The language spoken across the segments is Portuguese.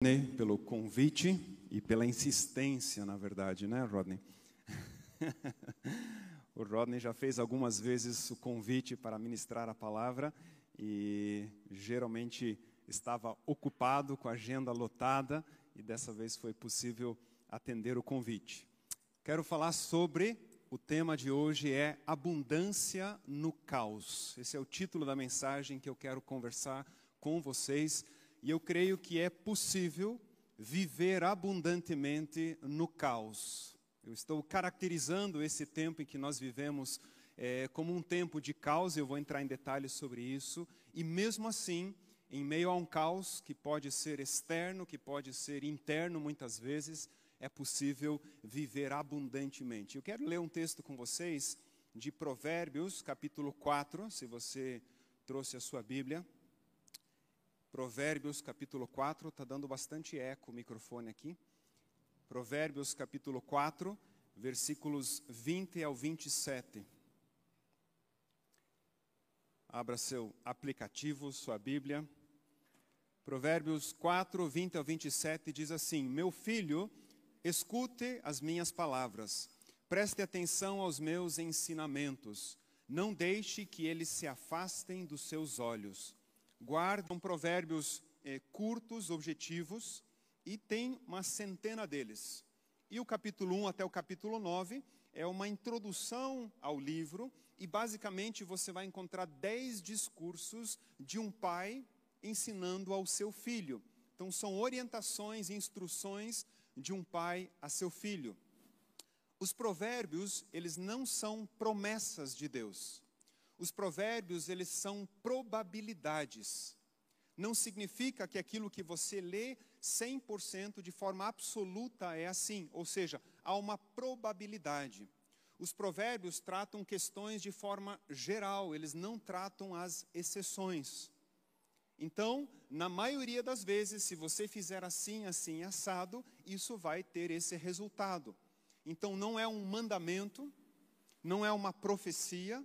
Rodney, pelo convite e pela insistência, na verdade, né, Rodney? o Rodney já fez algumas vezes o convite para ministrar a palavra e geralmente estava ocupado com a agenda lotada e dessa vez foi possível atender o convite. Quero falar sobre o tema de hoje é abundância no caos. Esse é o título da mensagem que eu quero conversar com vocês e eu creio que é possível viver abundantemente no caos. Eu estou caracterizando esse tempo em que nós vivemos é, como um tempo de caos, eu vou entrar em detalhes sobre isso, e mesmo assim, em meio a um caos que pode ser externo, que pode ser interno muitas vezes, é possível viver abundantemente. Eu quero ler um texto com vocês de Provérbios, capítulo 4, se você trouxe a sua Bíblia. Provérbios capítulo 4, está dando bastante eco o microfone aqui. Provérbios capítulo 4, versículos 20 ao 27. Abra seu aplicativo, sua Bíblia. Provérbios 4, 20 ao 27 diz assim: Meu filho, escute as minhas palavras, preste atenção aos meus ensinamentos, não deixe que eles se afastem dos seus olhos guardam provérbios é, curtos, objetivos, e tem uma centena deles. E o capítulo 1 até o capítulo 9 é uma introdução ao livro, e basicamente você vai encontrar dez discursos de um pai ensinando ao seu filho. Então são orientações, instruções de um pai a seu filho. Os provérbios, eles não são promessas de Deus. Os provérbios, eles são probabilidades. Não significa que aquilo que você lê 100% de forma absoluta é assim, ou seja, há uma probabilidade. Os provérbios tratam questões de forma geral, eles não tratam as exceções. Então, na maioria das vezes, se você fizer assim, assim, assado, isso vai ter esse resultado. Então, não é um mandamento, não é uma profecia,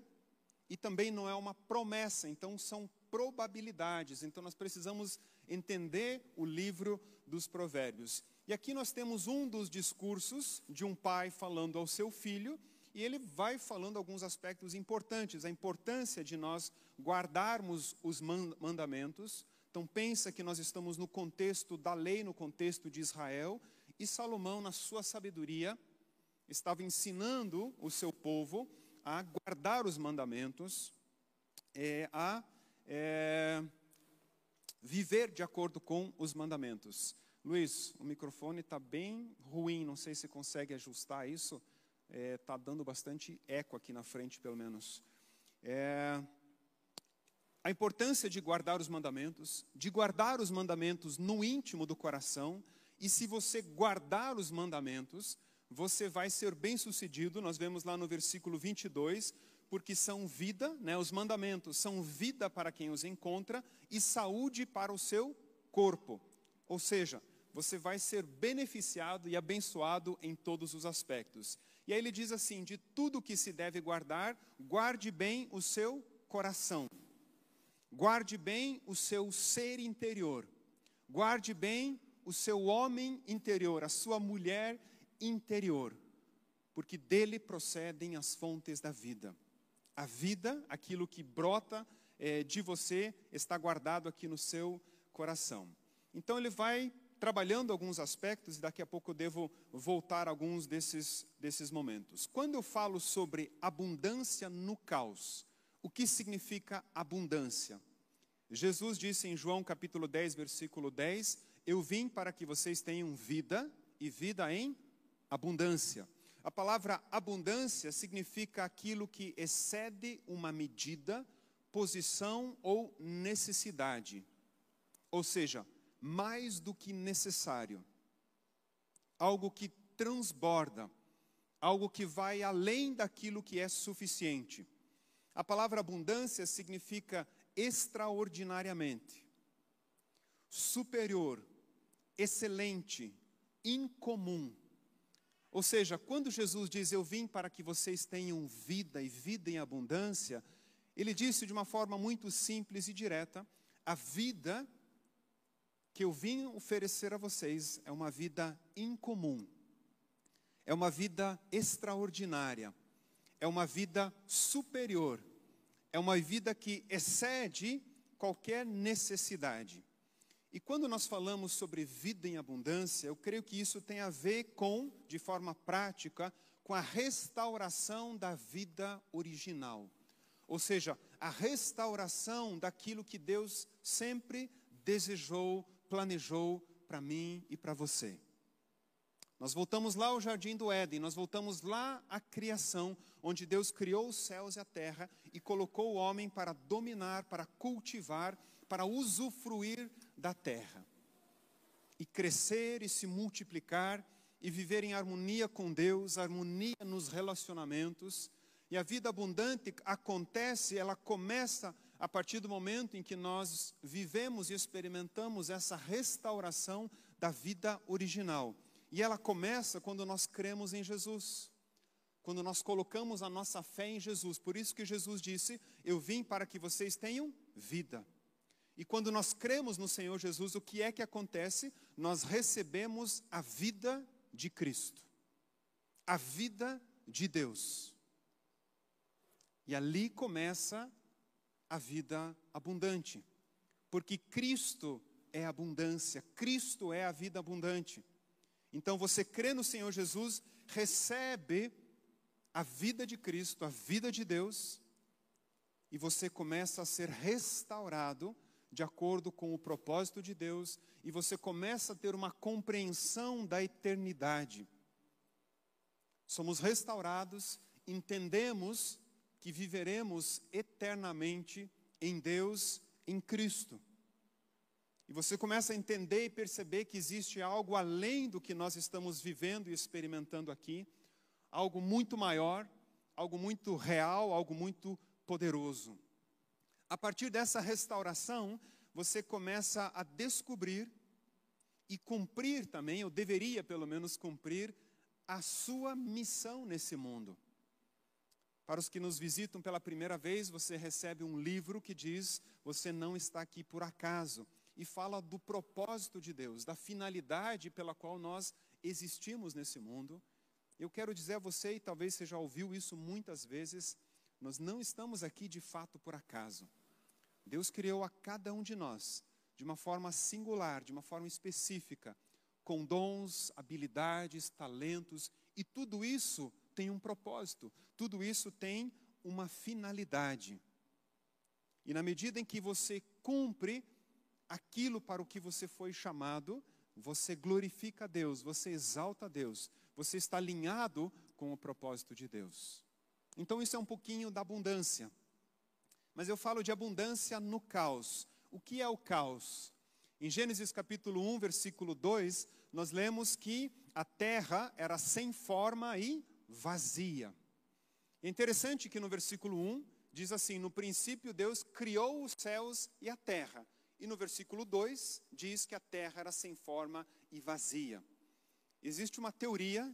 e também não é uma promessa, então são probabilidades. Então nós precisamos entender o livro dos Provérbios. E aqui nós temos um dos discursos de um pai falando ao seu filho, e ele vai falando alguns aspectos importantes, a importância de nós guardarmos os mandamentos. Então pensa que nós estamos no contexto da lei, no contexto de Israel, e Salomão, na sua sabedoria, estava ensinando o seu povo a guardar os mandamentos, é, a é, viver de acordo com os mandamentos. Luiz, o microfone está bem ruim, não sei se consegue ajustar isso. Está é, tá dando bastante eco aqui na frente, pelo menos. É, a importância de guardar os mandamentos, de guardar os mandamentos no íntimo do coração, e se você guardar os mandamentos, você vai ser bem-sucedido. Nós vemos lá no versículo 22, porque são vida, né, os mandamentos são vida para quem os encontra e saúde para o seu corpo. Ou seja, você vai ser beneficiado e abençoado em todos os aspectos. E aí ele diz assim: de tudo que se deve guardar, guarde bem o seu coração, guarde bem o seu ser interior, guarde bem o seu homem interior, a sua mulher interior, porque dele procedem as fontes da vida. A vida, aquilo que brota é, de você, está guardado aqui no seu coração. Então ele vai trabalhando alguns aspectos e daqui a pouco eu devo voltar a alguns desses, desses momentos. Quando eu falo sobre abundância no caos, o que significa abundância? Jesus disse em João capítulo 10, versículo 10: Eu vim para que vocês tenham vida e vida em abundância. A palavra abundância significa aquilo que excede uma medida, posição ou necessidade. Ou seja, mais do que necessário. Algo que transborda, algo que vai além daquilo que é suficiente. A palavra abundância significa extraordinariamente, superior, excelente, incomum ou seja, quando Jesus diz: Eu vim para que vocês tenham vida e vida em abundância, ele disse de uma forma muito simples e direta: a vida que eu vim oferecer a vocês é uma vida incomum, é uma vida extraordinária, é uma vida superior, é uma vida que excede qualquer necessidade. E quando nós falamos sobre vida em abundância, eu creio que isso tem a ver com, de forma prática, com a restauração da vida original. Ou seja, a restauração daquilo que Deus sempre desejou, planejou para mim e para você. Nós voltamos lá ao jardim do Éden, nós voltamos lá à criação, onde Deus criou os céus e a terra e colocou o homem para dominar, para cultivar, para usufruir da terra. E crescer e se multiplicar e viver em harmonia com Deus, harmonia nos relacionamentos. E a vida abundante acontece, ela começa a partir do momento em que nós vivemos e experimentamos essa restauração da vida original. E ela começa quando nós cremos em Jesus. Quando nós colocamos a nossa fé em Jesus. Por isso que Jesus disse: Eu vim para que vocês tenham vida. E quando nós cremos no Senhor Jesus, o que é que acontece? Nós recebemos a vida de Cristo, a vida de Deus. E ali começa a vida abundante, porque Cristo é abundância, Cristo é a vida abundante. Então você crê no Senhor Jesus, recebe a vida de Cristo, a vida de Deus, e você começa a ser restaurado de acordo com o propósito de Deus, e você começa a ter uma compreensão da eternidade. Somos restaurados, entendemos que viveremos eternamente em Deus, em Cristo. E você começa a entender e perceber que existe algo além do que nós estamos vivendo e experimentando aqui, algo muito maior, algo muito real, algo muito poderoso. A partir dessa restauração, você começa a descobrir e cumprir também, ou deveria pelo menos cumprir, a sua missão nesse mundo. Para os que nos visitam pela primeira vez, você recebe um livro que diz: Você não está aqui por acaso e fala do propósito de Deus, da finalidade pela qual nós existimos nesse mundo. Eu quero dizer a você, e talvez você já ouviu isso muitas vezes, nós não estamos aqui de fato por acaso. Deus criou a cada um de nós de uma forma singular, de uma forma específica, com dons, habilidades, talentos, e tudo isso tem um propósito, tudo isso tem uma finalidade. E na medida em que você cumpre aquilo para o que você foi chamado, você glorifica a Deus, você exalta a Deus, você está alinhado com o propósito de Deus. Então, isso é um pouquinho da abundância. Mas eu falo de abundância no caos. O que é o caos? Em Gênesis capítulo 1, versículo 2, nós lemos que a terra era sem forma e vazia. É interessante que no versículo 1 diz assim: No princípio Deus criou os céus e a terra. E no versículo 2 diz que a terra era sem forma e vazia. Existe uma teoria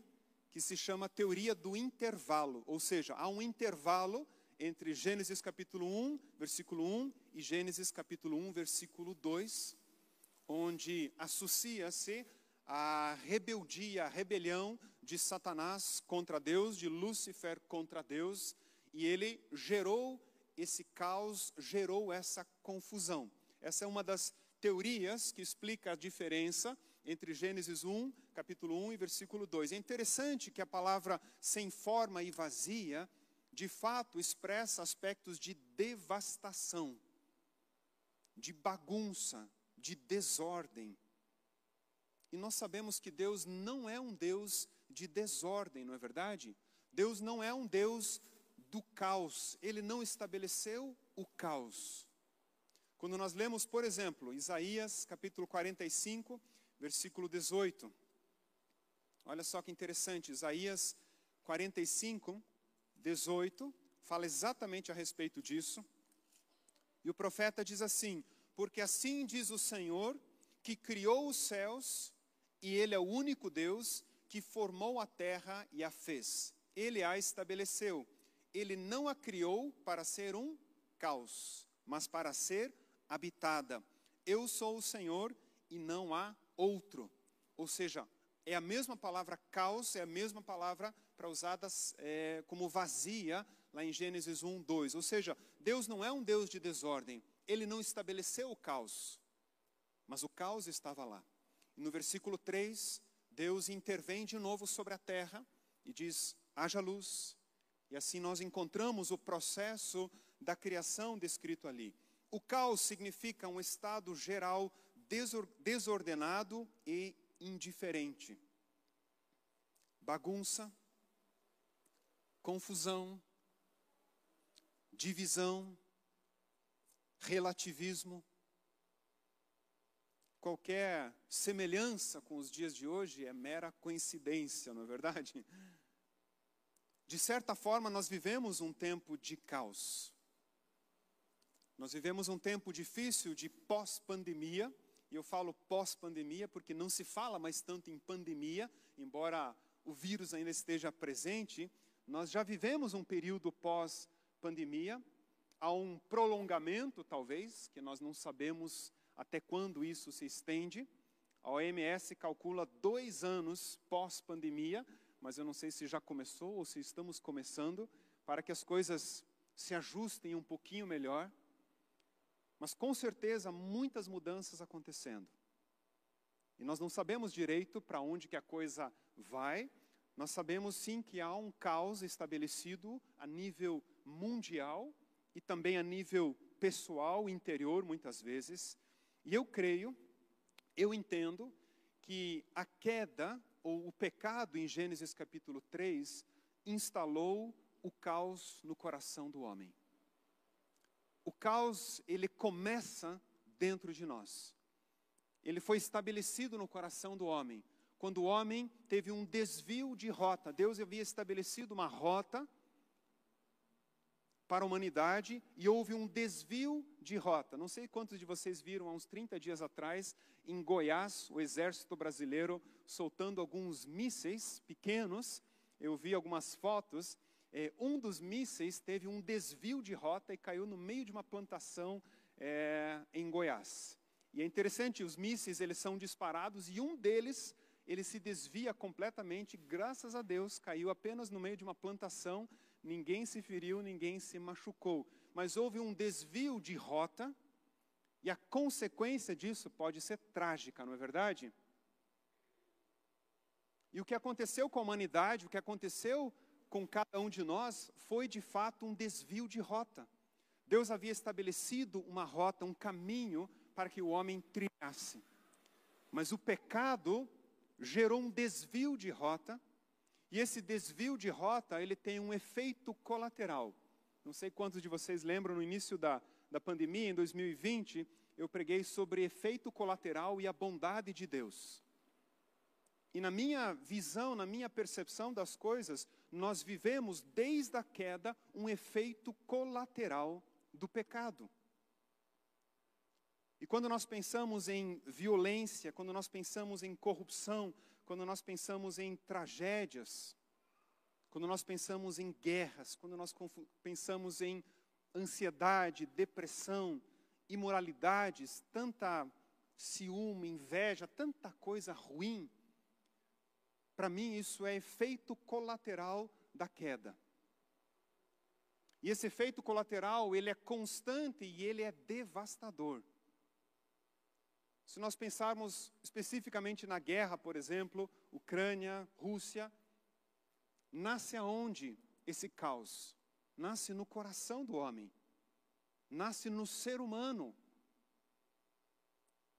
que se chama teoria do intervalo, ou seja, há um intervalo entre Gênesis capítulo 1, versículo 1 e Gênesis capítulo 1, versículo 2, onde associa-se a rebeldia, a rebelião de Satanás contra Deus, de Lúcifer contra Deus, e ele gerou esse caos, gerou essa confusão. Essa é uma das teorias que explica a diferença entre Gênesis 1, capítulo 1 e versículo 2. É interessante que a palavra sem forma e vazia, de fato, expressa aspectos de devastação, de bagunça, de desordem. E nós sabemos que Deus não é um Deus de desordem, não é verdade? Deus não é um Deus do caos, ele não estabeleceu o caos. Quando nós lemos, por exemplo, Isaías capítulo 45, versículo 18. Olha só que interessante, Isaías 45, 18, fala exatamente a respeito disso. E o profeta diz assim: Porque assim diz o Senhor, que criou os céus, e Ele é o único Deus que formou a terra e a fez. Ele a estabeleceu. Ele não a criou para ser um caos, mas para ser habitada. Eu sou o Senhor e não há outro. Ou seja, é a mesma palavra caos, é a mesma palavra para usadas é, como vazia lá em Gênesis 1, 2. Ou seja, Deus não é um Deus de desordem, ele não estabeleceu o caos, mas o caos estava lá. E no versículo 3, Deus intervém de novo sobre a terra e diz: haja luz. E assim nós encontramos o processo da criação descrito ali. O caos significa um estado geral desordenado e indiferente. Bagunça, confusão, divisão, relativismo. Qualquer semelhança com os dias de hoje é mera coincidência, não é verdade? De certa forma, nós vivemos um tempo de caos. Nós vivemos um tempo difícil de pós-pandemia, e eu falo pós-pandemia porque não se fala mais tanto em pandemia, embora o vírus ainda esteja presente, nós já vivemos um período pós-pandemia, há um prolongamento, talvez, que nós não sabemos até quando isso se estende. A OMS calcula dois anos pós-pandemia, mas eu não sei se já começou ou se estamos começando, para que as coisas se ajustem um pouquinho melhor. Mas com certeza muitas mudanças acontecendo. E nós não sabemos direito para onde que a coisa vai. Nós sabemos sim que há um caos estabelecido a nível mundial e também a nível pessoal, interior, muitas vezes. E eu creio, eu entendo que a queda ou o pecado em Gênesis capítulo 3 instalou o caos no coração do homem. O caos, ele começa dentro de nós. Ele foi estabelecido no coração do homem. Quando o homem teve um desvio de rota, Deus havia estabelecido uma rota para a humanidade e houve um desvio de rota. Não sei quantos de vocês viram há uns 30 dias atrás, em Goiás, o exército brasileiro soltando alguns mísseis pequenos. Eu vi algumas fotos é, um dos mísseis teve um desvio de rota e caiu no meio de uma plantação é, em Goiás. E é interessante, os mísseis eles são disparados e um deles ele se desvia completamente, graças a Deus, caiu apenas no meio de uma plantação, ninguém se feriu, ninguém se machucou. Mas houve um desvio de rota e a consequência disso pode ser trágica, não é verdade? E o que aconteceu com a humanidade, o que aconteceu com cada um de nós foi de fato um desvio de rota. Deus havia estabelecido uma rota, um caminho para que o homem trilhasse. Mas o pecado gerou um desvio de rota, e esse desvio de rota, ele tem um efeito colateral. Não sei quantos de vocês lembram, no início da, da pandemia, em 2020, eu preguei sobre efeito colateral e a bondade de Deus. E na minha visão, na minha percepção das coisas, nós vivemos desde a queda um efeito colateral do pecado. E quando nós pensamos em violência, quando nós pensamos em corrupção, quando nós pensamos em tragédias, quando nós pensamos em guerras, quando nós pensamos em ansiedade, depressão, imoralidades, tanta ciúme, inveja, tanta coisa ruim, para mim, isso é efeito colateral da queda. E esse efeito colateral, ele é constante e ele é devastador. Se nós pensarmos especificamente na guerra, por exemplo, Ucrânia, Rússia, nasce aonde esse caos? Nasce no coração do homem. Nasce no ser humano.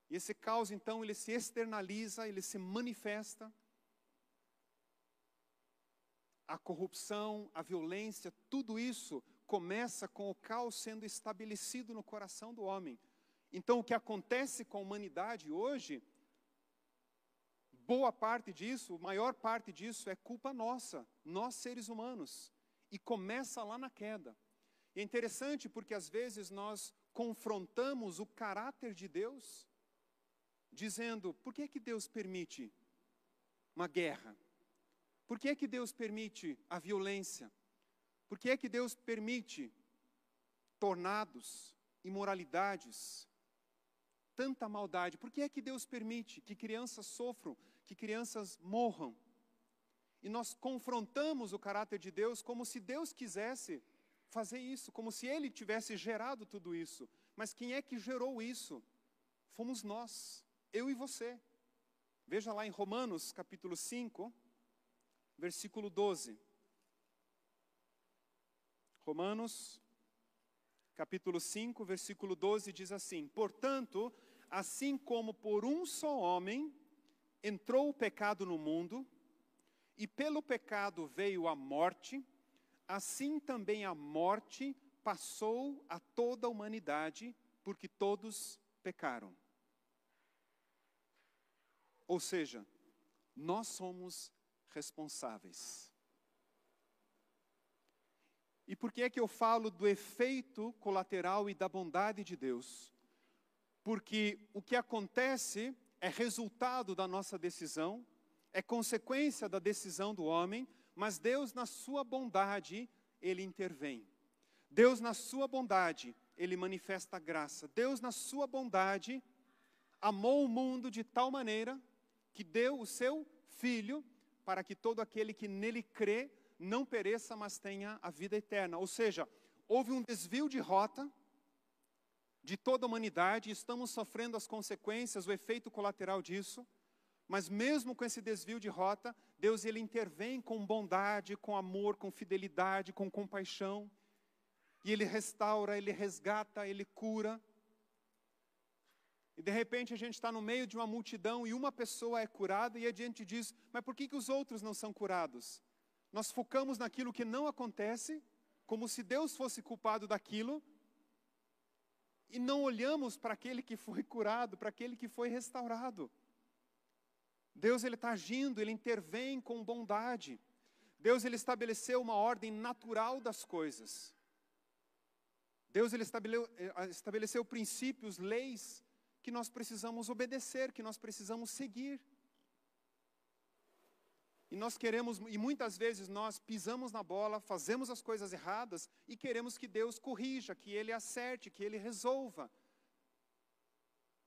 E esse caos, então, ele se externaliza, ele se manifesta a corrupção, a violência, tudo isso começa com o caos sendo estabelecido no coração do homem. Então, o que acontece com a humanidade hoje, boa parte disso, maior parte disso é culpa nossa, nós seres humanos. E começa lá na queda. E é interessante porque às vezes nós confrontamos o caráter de Deus, dizendo: por que, é que Deus permite uma guerra? Por que é que Deus permite a violência? Por que é que Deus permite tornados, imoralidades, tanta maldade? Por que é que Deus permite que crianças sofram, que crianças morram? E nós confrontamos o caráter de Deus como se Deus quisesse fazer isso, como se Ele tivesse gerado tudo isso. Mas quem é que gerou isso? Fomos nós, eu e você. Veja lá em Romanos capítulo 5, versículo 12. Romanos capítulo 5, versículo 12 diz assim: Portanto, assim como por um só homem entrou o pecado no mundo, e pelo pecado veio a morte, assim também a morte passou a toda a humanidade, porque todos pecaram. Ou seja, nós somos responsáveis. E por que é que eu falo do efeito colateral e da bondade de Deus? Porque o que acontece é resultado da nossa decisão, é consequência da decisão do homem, mas Deus, na sua bondade, ele intervém. Deus, na sua bondade, ele manifesta graça. Deus, na sua bondade, amou o mundo de tal maneira que deu o seu filho para que todo aquele que nele crê não pereça, mas tenha a vida eterna. Ou seja, houve um desvio de rota de toda a humanidade, estamos sofrendo as consequências, o efeito colateral disso. Mas mesmo com esse desvio de rota, Deus ele intervém com bondade, com amor, com fidelidade, com compaixão. E ele restaura, ele resgata, ele cura. E de repente a gente está no meio de uma multidão e uma pessoa é curada e a gente diz: mas por que, que os outros não são curados? Nós focamos naquilo que não acontece, como se Deus fosse culpado daquilo, e não olhamos para aquele que foi curado, para aquele que foi restaurado. Deus ele está agindo, ele intervém com bondade. Deus ele estabeleceu uma ordem natural das coisas. Deus ele eh, estabeleceu princípios, leis que nós precisamos obedecer, que nós precisamos seguir. E nós queremos, e muitas vezes nós pisamos na bola, fazemos as coisas erradas e queremos que Deus corrija, que Ele acerte, que Ele resolva.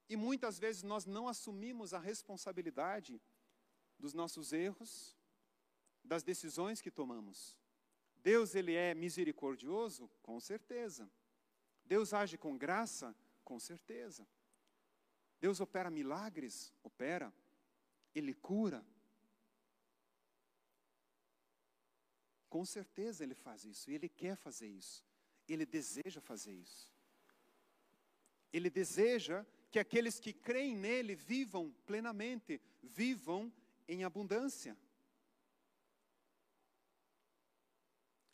E muitas vezes nós não assumimos a responsabilidade dos nossos erros, das decisões que tomamos. Deus ele é misericordioso? Com certeza. Deus age com graça? Com certeza. Deus opera milagres? Opera. Ele cura? Com certeza ele faz isso, e ele quer fazer isso. Ele deseja fazer isso. Ele deseja que aqueles que creem nele vivam plenamente, vivam em abundância.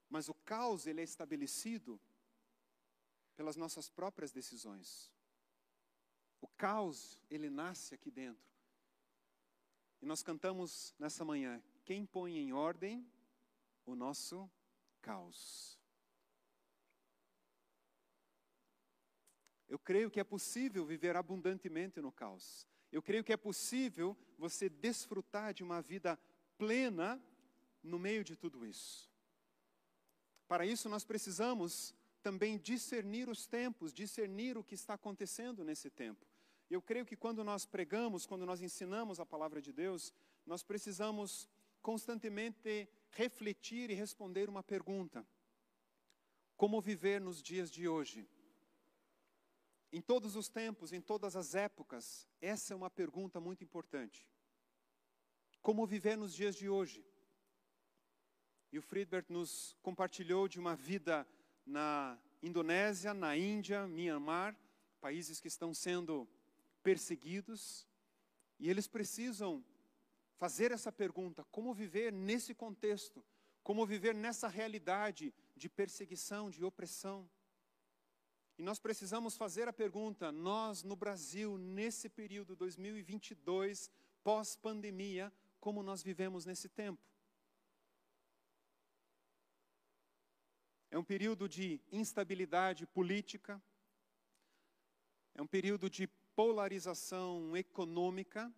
Mas o caos ele é estabelecido pelas nossas próprias decisões. O caos ele nasce aqui dentro. E nós cantamos nessa manhã: quem põe em ordem o nosso caos? Eu creio que é possível viver abundantemente no caos. Eu creio que é possível você desfrutar de uma vida plena no meio de tudo isso. Para isso, nós precisamos também discernir os tempos, discernir o que está acontecendo nesse tempo. Eu creio que quando nós pregamos, quando nós ensinamos a palavra de Deus, nós precisamos constantemente refletir e responder uma pergunta: Como viver nos dias de hoje? Em todos os tempos, em todas as épocas, essa é uma pergunta muito importante. Como viver nos dias de hoje? E o Friedberg nos compartilhou de uma vida na Indonésia, na Índia, Myanmar, países que estão sendo perseguidos, e eles precisam fazer essa pergunta: como viver nesse contexto? Como viver nessa realidade de perseguição, de opressão? E nós precisamos fazer a pergunta: nós no Brasil, nesse período 2022, pós-pandemia, como nós vivemos nesse tempo? É um período de instabilidade política, é um período de polarização econômica.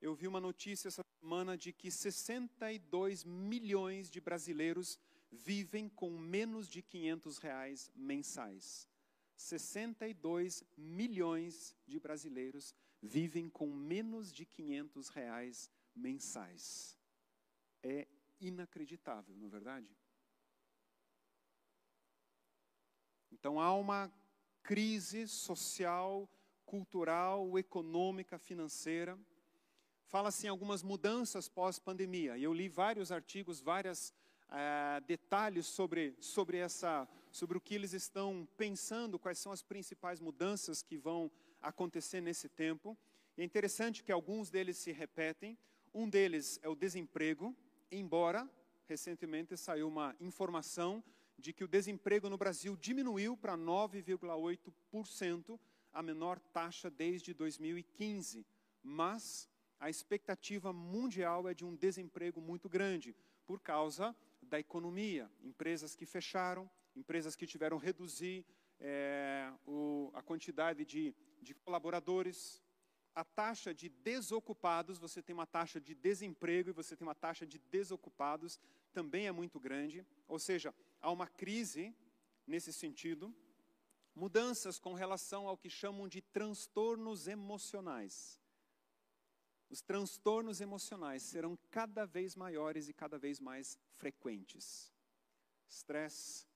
Eu vi uma notícia essa semana de que 62 milhões de brasileiros vivem com menos de 500 reais mensais. 62 milhões de brasileiros vivem com menos de 500 reais mensais. É inacreditável, não é verdade? Então há uma crise social, cultural, econômica, financeira. Fala-se em algumas mudanças pós-pandemia. E eu li vários artigos, vários eh, detalhes sobre, sobre, essa, sobre o que eles estão pensando, quais são as principais mudanças que vão acontecer nesse tempo. E é interessante que alguns deles se repetem. Um deles é o desemprego, embora recentemente saiu uma informação de que o desemprego no Brasil diminuiu para 9,8%, a menor taxa desde 2015. Mas a expectativa mundial é de um desemprego muito grande, por causa da economia. Empresas que fecharam, empresas que tiveram reduzir é, o, a quantidade de, de colaboradores. A taxa de desocupados, você tem uma taxa de desemprego e você tem uma taxa de desocupados, também é muito grande. Ou seja, há uma crise nesse sentido. Mudanças com relação ao que chamam de transtornos emocionais. Os transtornos emocionais serão cada vez maiores e cada vez mais frequentes. Estresse,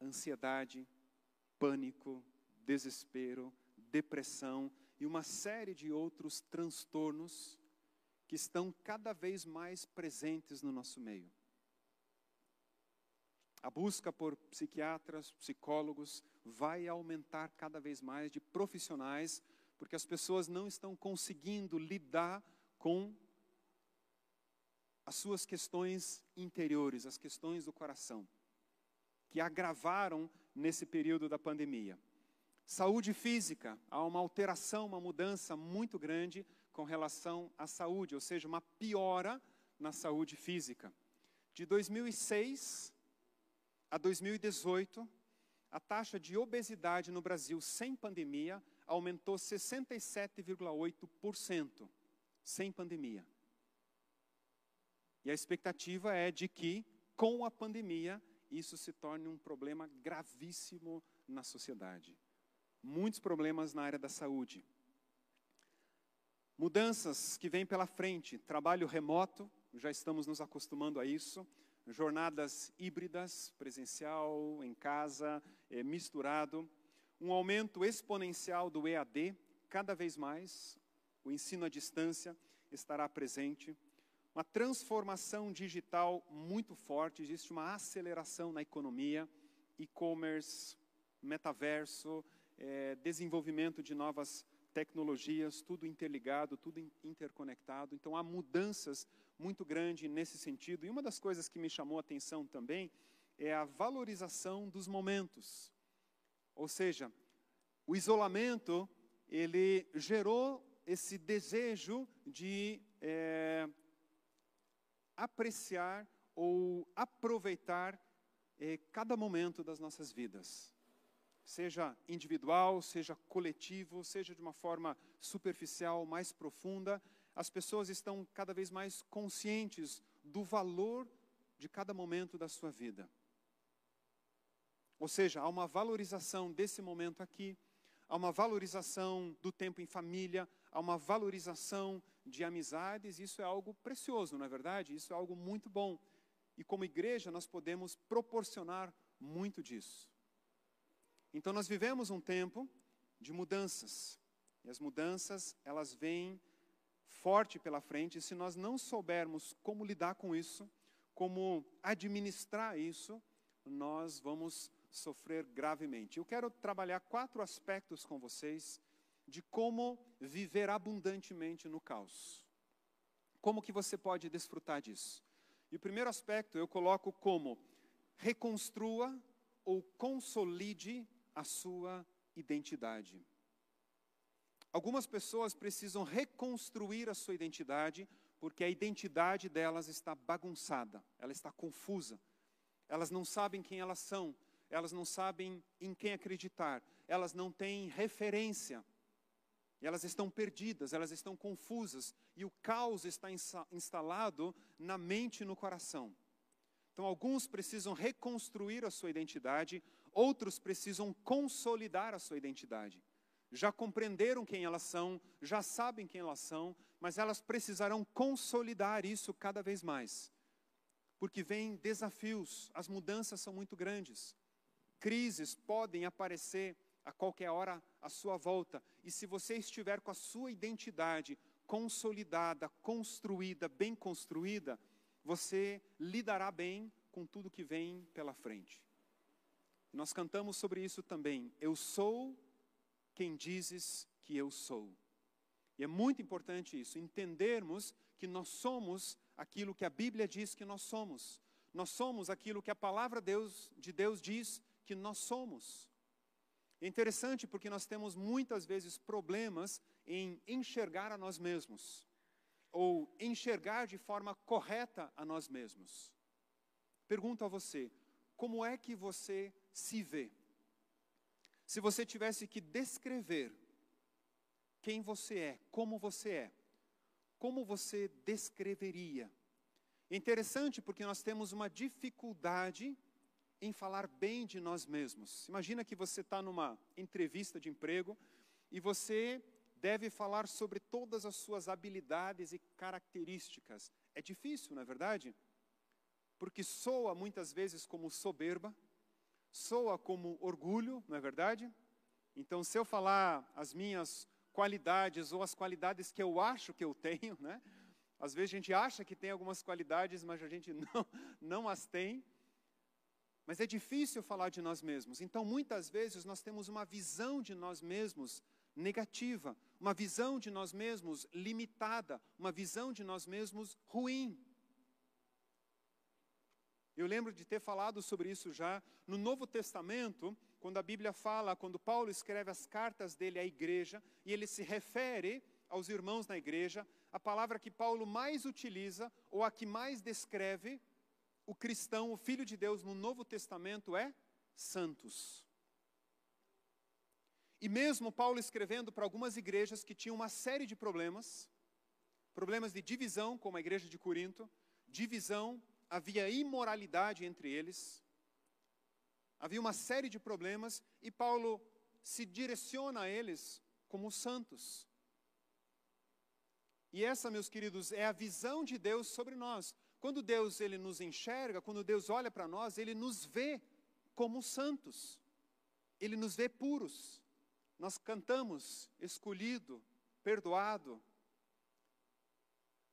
ansiedade, pânico, desespero, depressão e uma série de outros transtornos que estão cada vez mais presentes no nosso meio. A busca por psiquiatras, psicólogos, vai aumentar cada vez mais de profissionais, porque as pessoas não estão conseguindo lidar com as suas questões interiores, as questões do coração, que agravaram nesse período da pandemia. Saúde física, há uma alteração, uma mudança muito grande com relação à saúde, ou seja, uma piora na saúde física. De 2006 a 2018, a taxa de obesidade no Brasil sem pandemia aumentou 67,8%, sem pandemia. E a expectativa é de que, com a pandemia, isso se torne um problema gravíssimo na sociedade. Muitos problemas na área da saúde. Mudanças que vêm pela frente, trabalho remoto, já estamos nos acostumando a isso jornadas híbridas, presencial, em casa, é, misturado, um aumento exponencial do EAD, cada vez mais, o ensino à distância estará presente, uma transformação digital muito forte, existe uma aceleração na economia, e-commerce, metaverso, é, desenvolvimento de novas tecnologias, tudo interligado, tudo interconectado. Então há mudanças muito grandes nesse sentido. E uma das coisas que me chamou a atenção também é a valorização dos momentos. Ou seja, o isolamento ele gerou esse desejo de é, apreciar ou aproveitar é, cada momento das nossas vidas seja individual, seja coletivo, seja de uma forma superficial, mais profunda, as pessoas estão cada vez mais conscientes do valor de cada momento da sua vida. Ou seja, há uma valorização desse momento aqui, há uma valorização do tempo em família, há uma valorização de amizades, isso é algo precioso, não é verdade? Isso é algo muito bom. E como igreja nós podemos proporcionar muito disso. Então nós vivemos um tempo de mudanças. E as mudanças, elas vêm forte pela frente, e se nós não soubermos como lidar com isso, como administrar isso, nós vamos sofrer gravemente. Eu quero trabalhar quatro aspectos com vocês de como viver abundantemente no caos. Como que você pode desfrutar disso? E o primeiro aspecto eu coloco como reconstrua ou consolide a sua identidade. Algumas pessoas precisam reconstruir a sua identidade porque a identidade delas está bagunçada, ela está confusa. Elas não sabem quem elas são, elas não sabem em quem acreditar, elas não têm referência. Elas estão perdidas, elas estão confusas e o caos está instalado na mente e no coração. Então, alguns precisam reconstruir a sua identidade, outros precisam consolidar a sua identidade. Já compreenderam quem elas são, já sabem quem elas são, mas elas precisarão consolidar isso cada vez mais. Porque vêm desafios, as mudanças são muito grandes. Crises podem aparecer a qualquer hora à sua volta. E se você estiver com a sua identidade consolidada, construída, bem construída, você lidará bem com tudo que vem pela frente. Nós cantamos sobre isso também. Eu sou quem dizes que eu sou. E é muito importante isso, entendermos que nós somos aquilo que a Bíblia diz que nós somos. Nós somos aquilo que a palavra Deus, de Deus diz que nós somos. É interessante porque nós temos muitas vezes problemas em enxergar a nós mesmos, ou enxergar de forma correta a nós mesmos. Pergunto a você, como é que você se vê? Se você tivesse que descrever quem você é, como você é, como você descreveria? É interessante porque nós temos uma dificuldade em falar bem de nós mesmos. Imagina que você está numa entrevista de emprego e você deve falar sobre todas as suas habilidades e características. É difícil, não é verdade? Porque soa muitas vezes como soberba, soa como orgulho, não é verdade? Então, se eu falar as minhas qualidades ou as qualidades que eu acho que eu tenho, né? Às vezes a gente acha que tem algumas qualidades, mas a gente não, não as tem. Mas é difícil falar de nós mesmos. Então, muitas vezes, nós temos uma visão de nós mesmos negativa, uma visão de nós mesmos limitada, uma visão de nós mesmos ruim. Eu lembro de ter falado sobre isso já no Novo Testamento, quando a Bíblia fala, quando Paulo escreve as cartas dele à igreja, e ele se refere aos irmãos na igreja, a palavra que Paulo mais utiliza, ou a que mais descreve, o cristão, o filho de Deus no Novo Testamento é santos. E mesmo Paulo escrevendo para algumas igrejas que tinham uma série de problemas, problemas de divisão, como a igreja de Corinto, divisão, havia imoralidade entre eles, havia uma série de problemas, e Paulo se direciona a eles como santos. E essa, meus queridos, é a visão de Deus sobre nós. Quando Deus ele nos enxerga, quando Deus olha para nós, ele nos vê como santos. Ele nos vê puros. Nós cantamos escolhido, perdoado.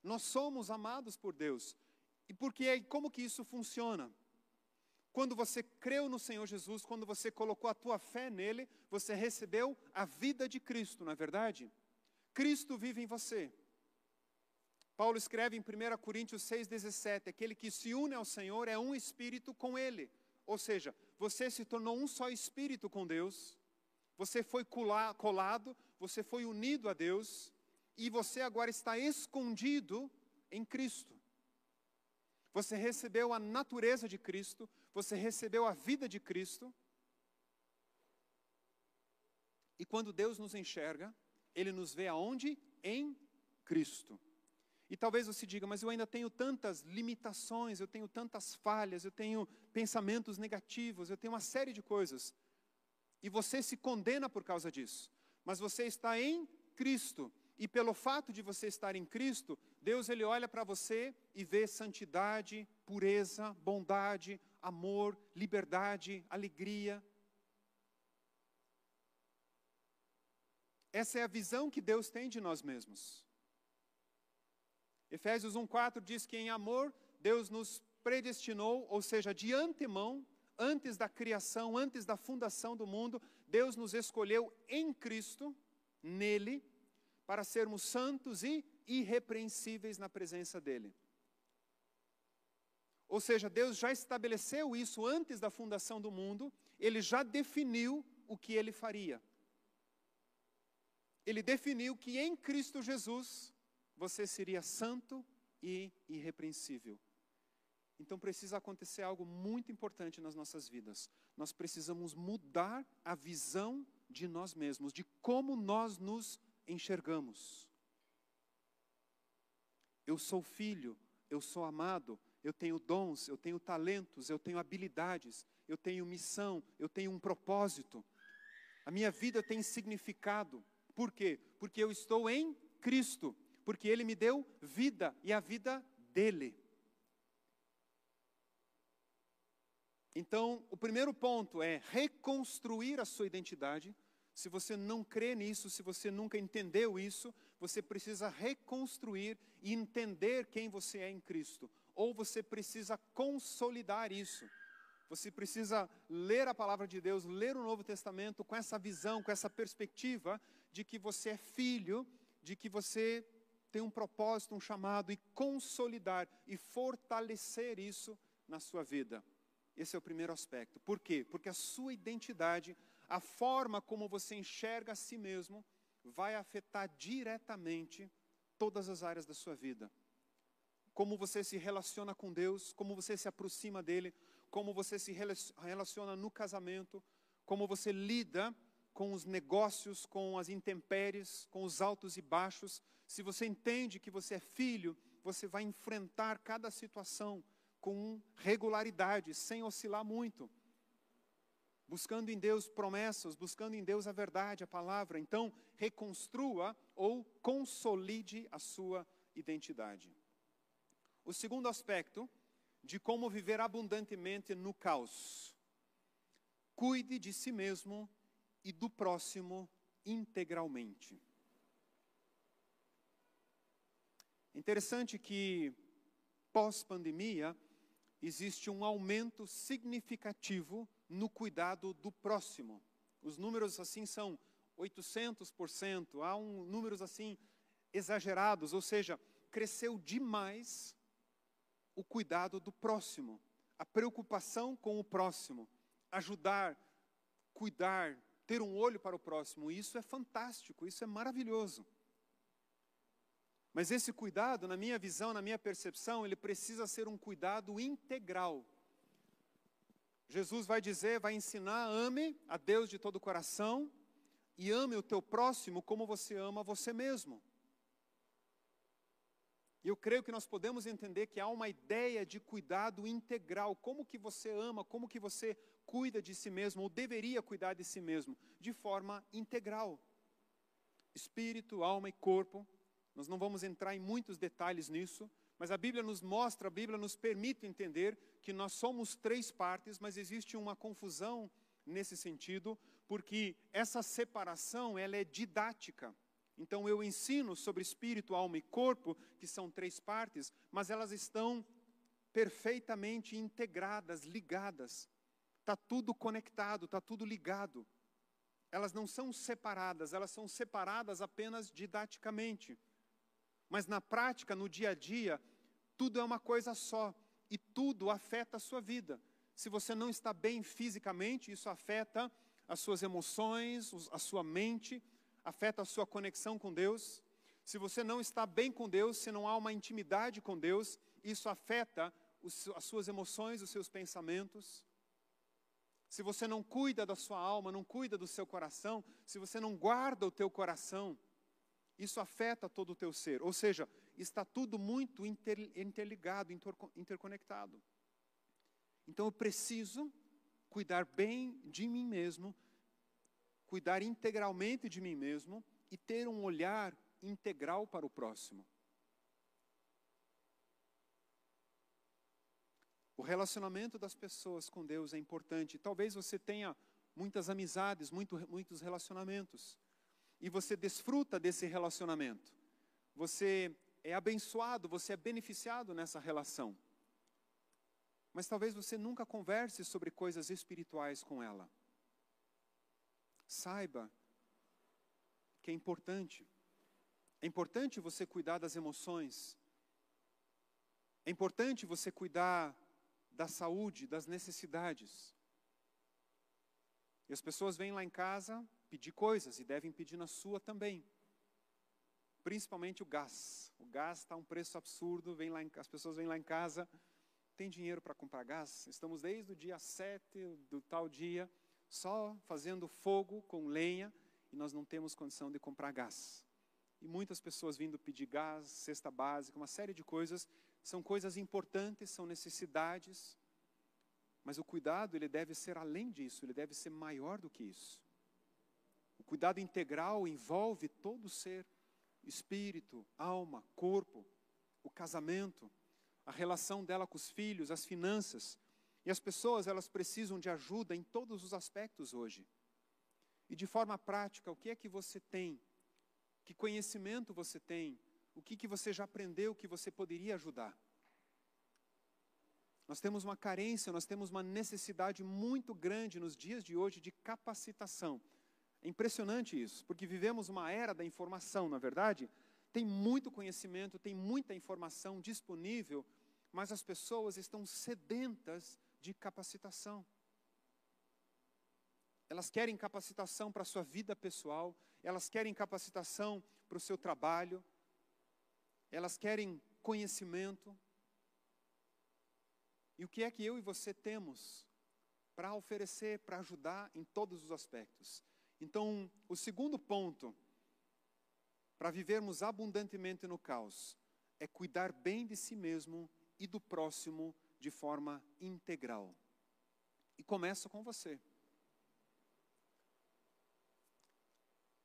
Nós somos amados por Deus. E porque como que isso funciona? Quando você creu no Senhor Jesus, quando você colocou a tua fé nele, você recebeu a vida de Cristo, não é verdade? Cristo vive em você. Paulo escreve em 1 Coríntios 6,17: aquele que se une ao Senhor é um espírito com Ele. Ou seja, você se tornou um só espírito com Deus, você foi colado, você foi unido a Deus, e você agora está escondido em Cristo. Você recebeu a natureza de Cristo, você recebeu a vida de Cristo. E quando Deus nos enxerga, Ele nos vê aonde? Em Cristo. E talvez você diga, mas eu ainda tenho tantas limitações, eu tenho tantas falhas, eu tenho pensamentos negativos, eu tenho uma série de coisas. E você se condena por causa disso. Mas você está em Cristo. E pelo fato de você estar em Cristo, Deus ele olha para você e vê santidade, pureza, bondade, amor, liberdade, alegria. Essa é a visão que Deus tem de nós mesmos. Efésios 1,4 diz que em amor Deus nos predestinou, ou seja, de antemão, antes da criação, antes da fundação do mundo, Deus nos escolheu em Cristo, nele, para sermos santos e irrepreensíveis na presença dele. Ou seja, Deus já estabeleceu isso antes da fundação do mundo, ele já definiu o que ele faria. Ele definiu que em Cristo Jesus você seria santo e irrepreensível. Então precisa acontecer algo muito importante nas nossas vidas. Nós precisamos mudar a visão de nós mesmos, de como nós nos enxergamos. Eu sou filho, eu sou amado, eu tenho dons, eu tenho talentos, eu tenho habilidades, eu tenho missão, eu tenho um propósito. A minha vida tem significado. Por quê? Porque eu estou em Cristo, porque Ele me deu vida e a vida dele. Então, o primeiro ponto é reconstruir a sua identidade. Se você não crê nisso, se você nunca entendeu isso, você precisa reconstruir e entender quem você é em Cristo. Ou você precisa consolidar isso. Você precisa ler a palavra de Deus, ler o Novo Testamento com essa visão, com essa perspectiva de que você é filho, de que você tem um propósito, um chamado, e consolidar e fortalecer isso na sua vida. Esse é o primeiro aspecto. Por quê? Porque a sua identidade, a forma como você enxerga a si mesmo, vai afetar diretamente todas as áreas da sua vida. Como você se relaciona com Deus, como você se aproxima dele, como você se relaciona no casamento, como você lida com os negócios, com as intempéries, com os altos e baixos. Se você entende que você é filho, você vai enfrentar cada situação com regularidade, sem oscilar muito. Buscando em Deus promessas, buscando em Deus a verdade, a palavra. Então, reconstrua ou consolide a sua identidade. O segundo aspecto de como viver abundantemente no caos. Cuide de si mesmo e do próximo integralmente. Interessante que, pós-pandemia, existe um aumento significativo no cuidado do próximo. Os números assim são 800%, há um, números assim exagerados, ou seja, cresceu demais o cuidado do próximo, a preocupação com o próximo, ajudar, cuidar, ter um olho para o próximo. Isso é fantástico, isso é maravilhoso. Mas esse cuidado, na minha visão, na minha percepção, ele precisa ser um cuidado integral. Jesus vai dizer, vai ensinar: ame a Deus de todo o coração e ame o teu próximo como você ama você mesmo. E eu creio que nós podemos entender que há uma ideia de cuidado integral, como que você ama, como que você cuida de si mesmo ou deveria cuidar de si mesmo, de forma integral. Espírito, alma e corpo nós não vamos entrar em muitos detalhes nisso, mas a Bíblia nos mostra, a Bíblia nos permite entender que nós somos três partes, mas existe uma confusão nesse sentido, porque essa separação ela é didática. Então eu ensino sobre espírito, alma e corpo, que são três partes, mas elas estão perfeitamente integradas, ligadas. Está tudo conectado, está tudo ligado. Elas não são separadas, elas são separadas apenas didaticamente. Mas na prática, no dia a dia, tudo é uma coisa só e tudo afeta a sua vida. Se você não está bem fisicamente, isso afeta as suas emoções, a sua mente, afeta a sua conexão com Deus. Se você não está bem com Deus, se não há uma intimidade com Deus, isso afeta as suas emoções, os seus pensamentos. Se você não cuida da sua alma, não cuida do seu coração, se você não guarda o teu coração, isso afeta todo o teu ser. Ou seja, está tudo muito interligado, interconectado. Então eu preciso cuidar bem de mim mesmo, cuidar integralmente de mim mesmo e ter um olhar integral para o próximo. O relacionamento das pessoas com Deus é importante. Talvez você tenha muitas amizades, muito, muitos relacionamentos e você desfruta desse relacionamento. Você é abençoado, você é beneficiado nessa relação. Mas talvez você nunca converse sobre coisas espirituais com ela. Saiba que é importante. É importante você cuidar das emoções. É importante você cuidar da saúde, das necessidades. E as pessoas vêm lá em casa pedir coisas e devem pedir na sua também. Principalmente o gás. O gás está um preço absurdo, vem lá em, as pessoas vêm lá em casa, tem dinheiro para comprar gás? Estamos desde o dia 7 do tal dia, só fazendo fogo com lenha e nós não temos condição de comprar gás. E muitas pessoas vindo pedir gás, cesta básica, uma série de coisas, são coisas importantes, são necessidades, mas o cuidado ele deve ser além disso, ele deve ser maior do que isso. O cuidado integral envolve todo o ser, espírito, alma, corpo, o casamento, a relação dela com os filhos, as finanças. E as pessoas, elas precisam de ajuda em todos os aspectos hoje. E de forma prática, o que é que você tem? Que conhecimento você tem? O que, que você já aprendeu que você poderia ajudar? Nós temos uma carência, nós temos uma necessidade muito grande nos dias de hoje de capacitação. É impressionante isso, porque vivemos uma era da informação, na é verdade? Tem muito conhecimento, tem muita informação disponível, mas as pessoas estão sedentas de capacitação. Elas querem capacitação para a sua vida pessoal, elas querem capacitação para o seu trabalho, elas querem conhecimento. E o que é que eu e você temos para oferecer, para ajudar em todos os aspectos? Então, o segundo ponto para vivermos abundantemente no caos é cuidar bem de si mesmo e do próximo de forma integral. E começa com você.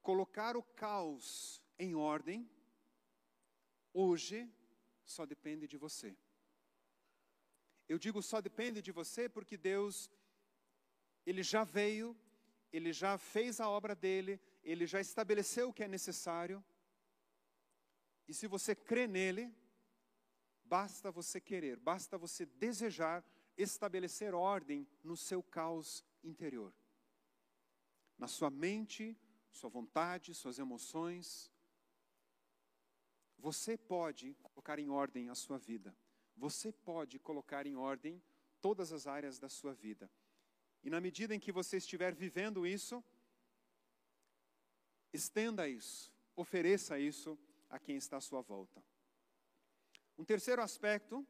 Colocar o caos em ordem, hoje, só depende de você. Eu digo só depende de você porque Deus, Ele já veio, Ele já fez a obra dele, Ele já estabeleceu o que é necessário, e se você crê nele, basta você querer, basta você desejar estabelecer ordem no seu caos interior. Na sua mente, sua vontade, suas emoções. Você pode colocar em ordem a sua vida. Você pode colocar em ordem todas as áreas da sua vida. E na medida em que você estiver vivendo isso, estenda isso, ofereça isso a quem está à sua volta. Um terceiro aspecto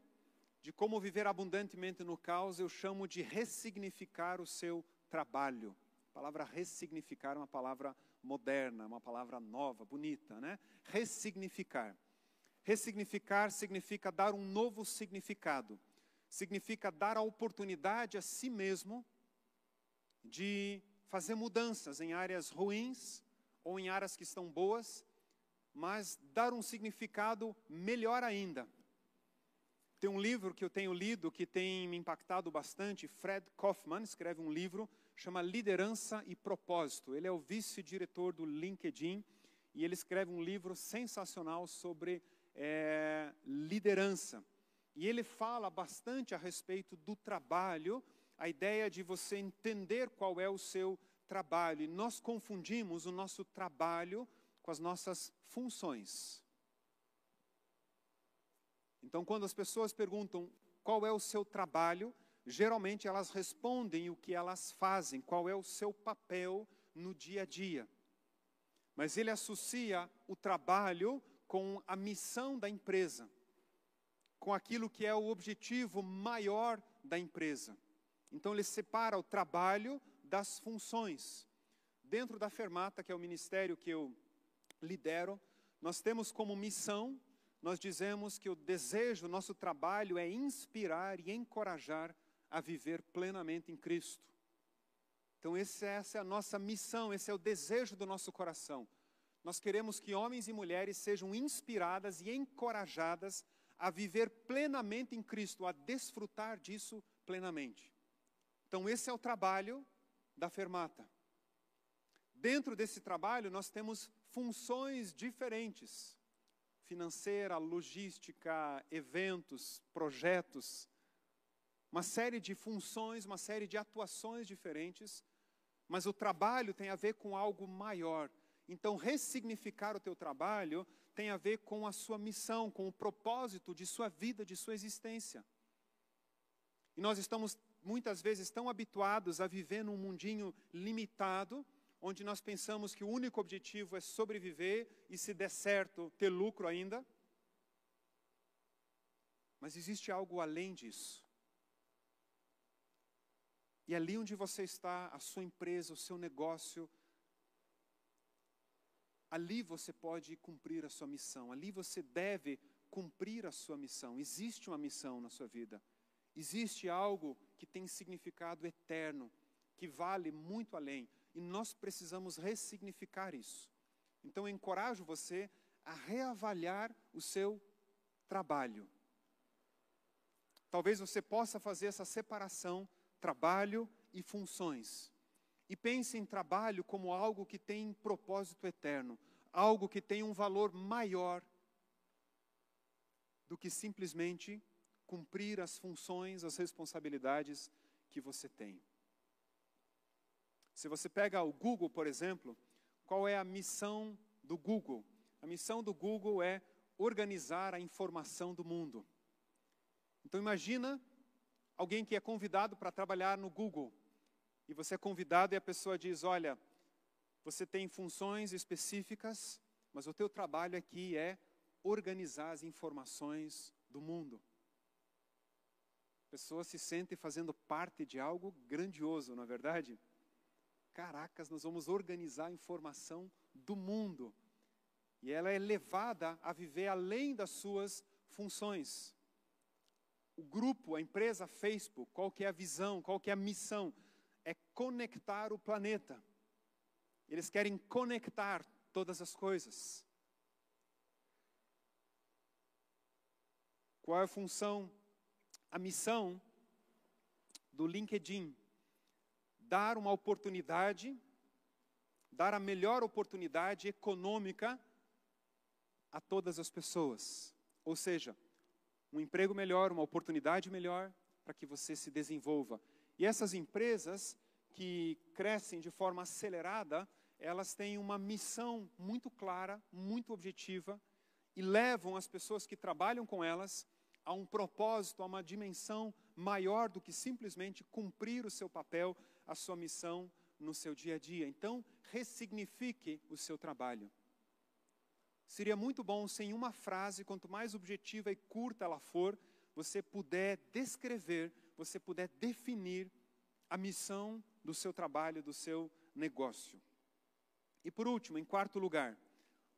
de como viver abundantemente no caos, eu chamo de ressignificar o seu trabalho. A palavra ressignificar é uma palavra moderna, uma palavra nova, bonita, né? Ressignificar. Ressignificar significa dar um novo significado. Significa dar a oportunidade a si mesmo de fazer mudanças em áreas ruins ou em áreas que estão boas mas dar um significado melhor ainda. Tem um livro que eu tenho lido que tem me impactado bastante. Fred Kaufman escreve um livro chama Liderança e Propósito. Ele é o vice-diretor do LinkedIn e ele escreve um livro sensacional sobre é, liderança. E ele fala bastante a respeito do trabalho, a ideia de você entender qual é o seu trabalho. E nós confundimos o nosso trabalho com as nossas funções. Então, quando as pessoas perguntam qual é o seu trabalho, geralmente elas respondem o que elas fazem, qual é o seu papel no dia a dia. Mas ele associa o trabalho com a missão da empresa, com aquilo que é o objetivo maior da empresa. Então ele separa o trabalho das funções. Dentro da Fermata, que é o ministério que eu lidero, nós temos como missão, nós dizemos que o desejo, nosso trabalho é inspirar e encorajar a viver plenamente em Cristo. Então, essa é a nossa missão, esse é o desejo do nosso coração. Nós queremos que homens e mulheres sejam inspiradas e encorajadas a viver plenamente em Cristo, a desfrutar disso plenamente. Então, esse é o trabalho da Fermata. Dentro desse trabalho, nós temos funções diferentes financeira, logística, eventos, projetos, uma série de funções, uma série de atuações diferentes, mas o trabalho tem a ver com algo maior. Então, ressignificar o teu trabalho tem a ver com a sua missão, com o propósito de sua vida, de sua existência. E nós estamos muitas vezes tão habituados a viver num mundinho limitado, onde nós pensamos que o único objetivo é sobreviver e, se der certo, ter lucro ainda. Mas existe algo além disso. E ali onde você está, a sua empresa, o seu negócio, ali você pode cumprir a sua missão, ali você deve cumprir a sua missão. Existe uma missão na sua vida. Existe algo que tem significado eterno, que vale muito além. E nós precisamos ressignificar isso. Então, eu encorajo você a reavaliar o seu trabalho. Talvez você possa fazer essa separação, trabalho e funções. E pense em trabalho como algo que tem propósito eterno, algo que tem um valor maior do que simplesmente cumprir as funções, as responsabilidades que você tem. Se você pega o Google, por exemplo, qual é a missão do Google? A missão do Google é organizar a informação do mundo. Então imagina alguém que é convidado para trabalhar no Google. E você é convidado e a pessoa diz: "Olha, você tem funções específicas, mas o teu trabalho aqui é organizar as informações do mundo. A pessoa se sente fazendo parte de algo grandioso, não é verdade? Caracas, nós vamos organizar a informação do mundo. E ela é levada a viver além das suas funções. O grupo, a empresa Facebook, qual que é a visão, qual que é a missão? É conectar o planeta. Eles querem conectar todas as coisas. Qual é a função, a missão do LinkedIn? Dar uma oportunidade, dar a melhor oportunidade econômica a todas as pessoas. Ou seja, um emprego melhor, uma oportunidade melhor para que você se desenvolva. E essas empresas que crescem de forma acelerada, elas têm uma missão muito clara, muito objetiva e levam as pessoas que trabalham com elas a um propósito, a uma dimensão maior do que simplesmente cumprir o seu papel, a sua missão no seu dia a dia. Então, ressignifique o seu trabalho. Seria muito bom se em uma frase, quanto mais objetiva e curta ela for, você puder descrever, você puder definir a missão do seu trabalho, do seu negócio. E por último, em quarto lugar,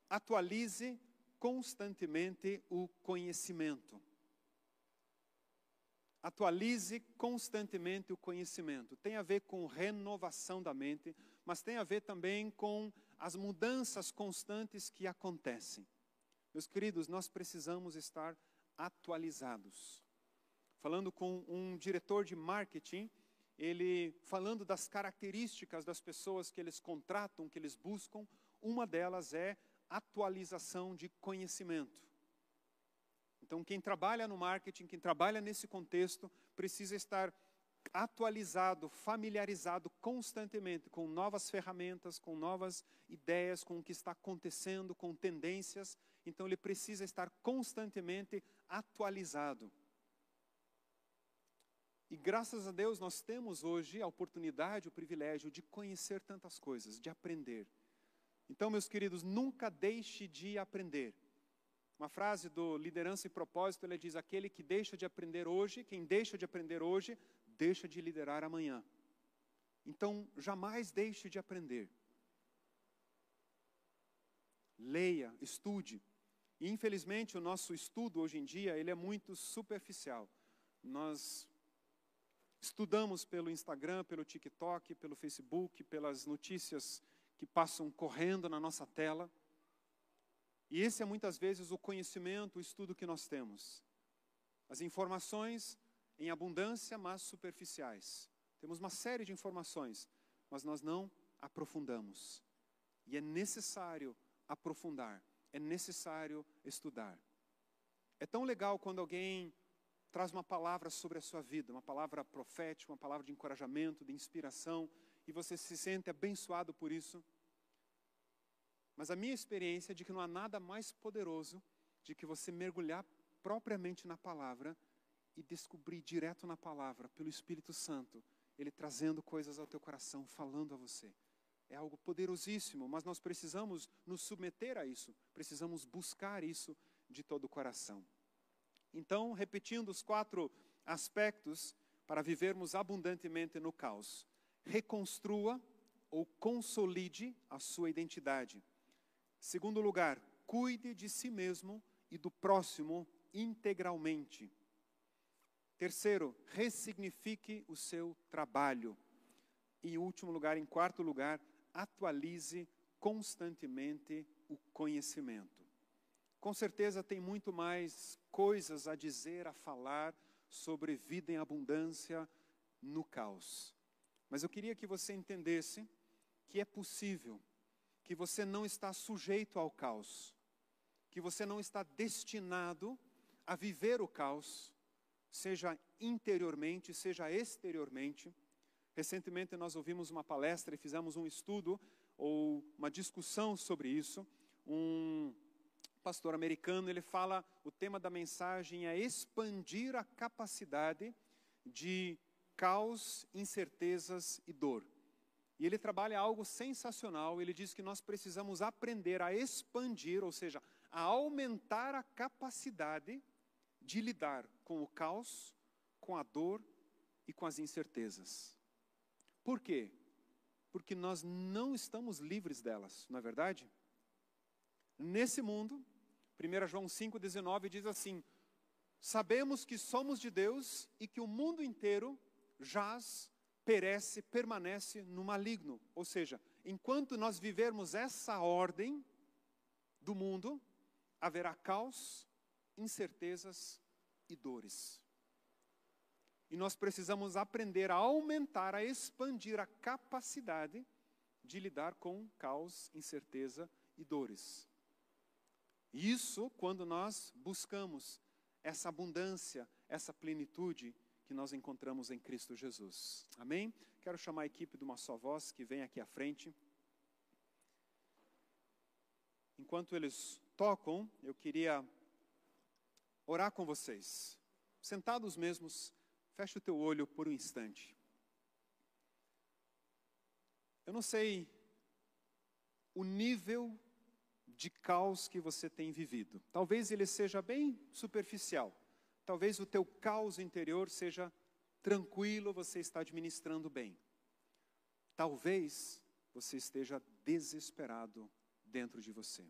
atualize constantemente o conhecimento. Atualize constantemente o conhecimento. Tem a ver com renovação da mente, mas tem a ver também com as mudanças constantes que acontecem. Meus queridos, nós precisamos estar atualizados. Falando com um diretor de marketing, ele falando das características das pessoas que eles contratam, que eles buscam, uma delas é atualização de conhecimento. Então, quem trabalha no marketing, quem trabalha nesse contexto, precisa estar atualizado, familiarizado constantemente com novas ferramentas, com novas ideias, com o que está acontecendo, com tendências. Então, ele precisa estar constantemente atualizado. E graças a Deus nós temos hoje a oportunidade, o privilégio de conhecer tantas coisas, de aprender. Então, meus queridos, nunca deixe de aprender. Uma frase do Liderança e Propósito, ele diz: aquele que deixa de aprender hoje, quem deixa de aprender hoje, deixa de liderar amanhã. Então, jamais deixe de aprender. Leia, estude. E infelizmente o nosso estudo hoje em dia, ele é muito superficial. Nós estudamos pelo Instagram, pelo TikTok, pelo Facebook, pelas notícias que passam correndo na nossa tela. E esse é muitas vezes o conhecimento, o estudo que nós temos. As informações em abundância, mas superficiais. Temos uma série de informações, mas nós não aprofundamos. E é necessário aprofundar, é necessário estudar. É tão legal quando alguém traz uma palavra sobre a sua vida, uma palavra profética, uma palavra de encorajamento, de inspiração, e você se sente abençoado por isso. Mas a minha experiência é de que não há nada mais poderoso de que você mergulhar propriamente na palavra e descobrir direto na palavra, pelo Espírito Santo, ele trazendo coisas ao teu coração, falando a você. É algo poderosíssimo, mas nós precisamos nos submeter a isso, precisamos buscar isso de todo o coração. Então, repetindo os quatro aspectos para vivermos abundantemente no caos: reconstrua ou consolide a sua identidade. Segundo lugar, cuide de si mesmo e do próximo integralmente. Terceiro, ressignifique o seu trabalho. E em último lugar, em quarto lugar, atualize constantemente o conhecimento. Com certeza tem muito mais coisas a dizer, a falar sobre vida em abundância no caos. Mas eu queria que você entendesse que é possível, que você não está sujeito ao caos, que você não está destinado a viver o caos, seja interiormente, seja exteriormente. Recentemente nós ouvimos uma palestra e fizemos um estudo ou uma discussão sobre isso. Um pastor americano, ele fala, o tema da mensagem é expandir a capacidade de caos, incertezas e dor. E ele trabalha algo sensacional, ele diz que nós precisamos aprender a expandir, ou seja, a aumentar a capacidade de lidar com o caos, com a dor e com as incertezas. Por quê? Porque nós não estamos livres delas, não é verdade? Nesse mundo, 1 João 5,19 diz assim: Sabemos que somos de Deus e que o mundo inteiro jaz, perece, permanece no maligno. Ou seja, enquanto nós vivermos essa ordem do mundo, haverá caos, incertezas e dores. E nós precisamos aprender a aumentar, a expandir a capacidade de lidar com caos, incerteza e dores. Isso quando nós buscamos essa abundância, essa plenitude que nós encontramos em Cristo Jesus. Amém? Quero chamar a equipe de uma só voz que vem aqui à frente. Enquanto eles tocam, eu queria orar com vocês. Sentados mesmos, feche o teu olho por um instante. Eu não sei o nível de caos que você tem vivido. Talvez ele seja bem superficial. Talvez o teu caos interior seja tranquilo, você está administrando bem. Talvez você esteja desesperado dentro de você.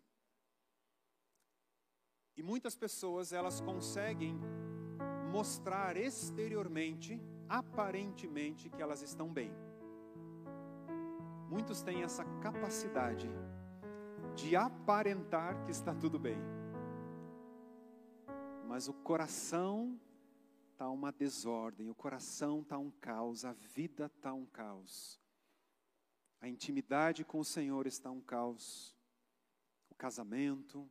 E muitas pessoas, elas conseguem mostrar exteriormente, aparentemente, que elas estão bem. Muitos têm essa capacidade de aparentar que está tudo bem. Mas o coração está uma desordem, o coração está um caos, a vida está um caos. A intimidade com o Senhor está um caos. O casamento,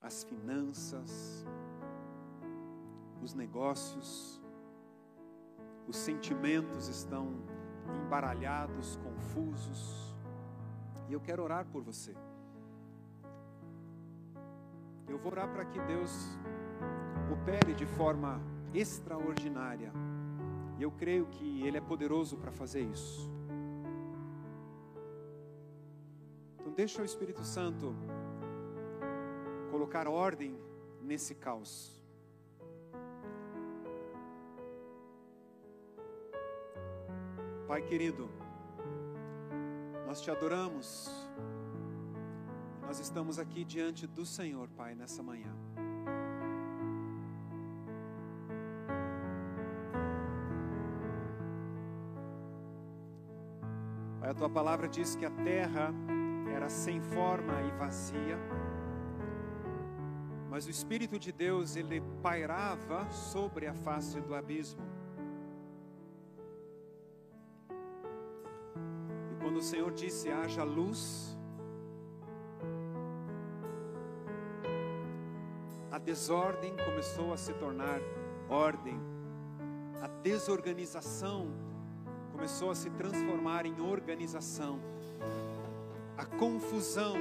as finanças, os negócios, os sentimentos estão embaralhados, confusos. E eu quero orar por você. Eu vou orar para que Deus opere de forma extraordinária. E eu creio que Ele é poderoso para fazer isso. Então, deixa o Espírito Santo colocar ordem nesse caos. Pai querido, nós te adoramos, nós estamos aqui diante do Senhor, Pai, nessa manhã. Tua palavra diz que a terra era sem forma e vazia mas o Espírito de Deus, ele pairava sobre a face do abismo. E quando o Senhor disse: haja luz, a desordem começou a se tornar ordem, a desorganização começou a se transformar em organização, a confusão